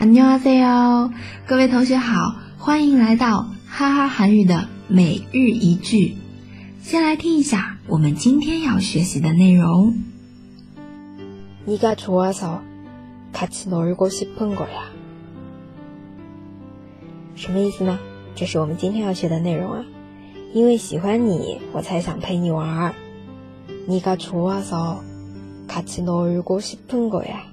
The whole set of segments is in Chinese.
안녕하세 요， 各位同学好，欢迎来到哈哈韩语的每日一句。先来听一下我们今天要学习的内容。네가좋아서같이놀고싶은거 야。 什么意思呢？这是我们今天要学的内容啊。因为喜欢你，我才想陪你玩。네가좋아서같이놀고싶은거 야。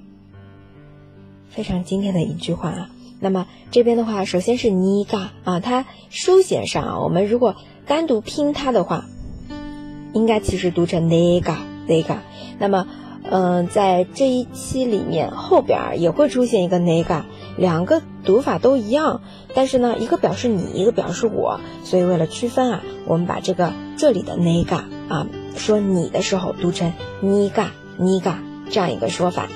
非常经典的一句话啊。那么这边的话，首先是尼嘎啊，它书写上啊，我们如果单独拼它的话，应该其实读成 nega nega。那么，嗯，在这一期里面后边也会出现一个 nega，两个读法都一样，但是呢，一个表示你，一个表示我，所以为了区分啊，我们把这个这里的 nega 啊，说你的时候读成 niga niga 这样一个说法，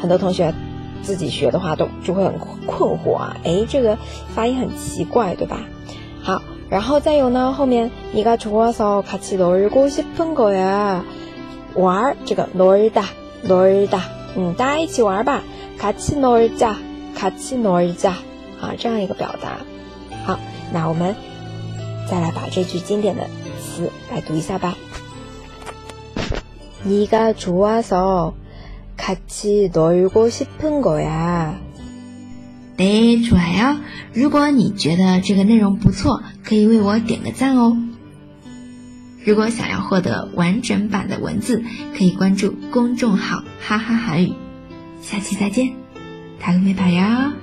很多同学。自己学的话都就会很困惑啊，哎，这个发音很奇怪，对吧？好，然后再有呢，后面你가좋아서같이놀고싶은거 야， 玩这个놀다놀다嗯，大家一起玩吧，같이놀 자， 같이놀 자， 啊，这样一个表达。好，那我们再来把这句经典的词来读一下吧。你가좋아 서。 같이놀고싶은거 야。 对，좋아 요。 如果你觉得这个内容不错，可以为我点个赞哦。如果想要获得完整版的文字，可以关注公众号“哈哈韩语”。下期再见，다음에봐요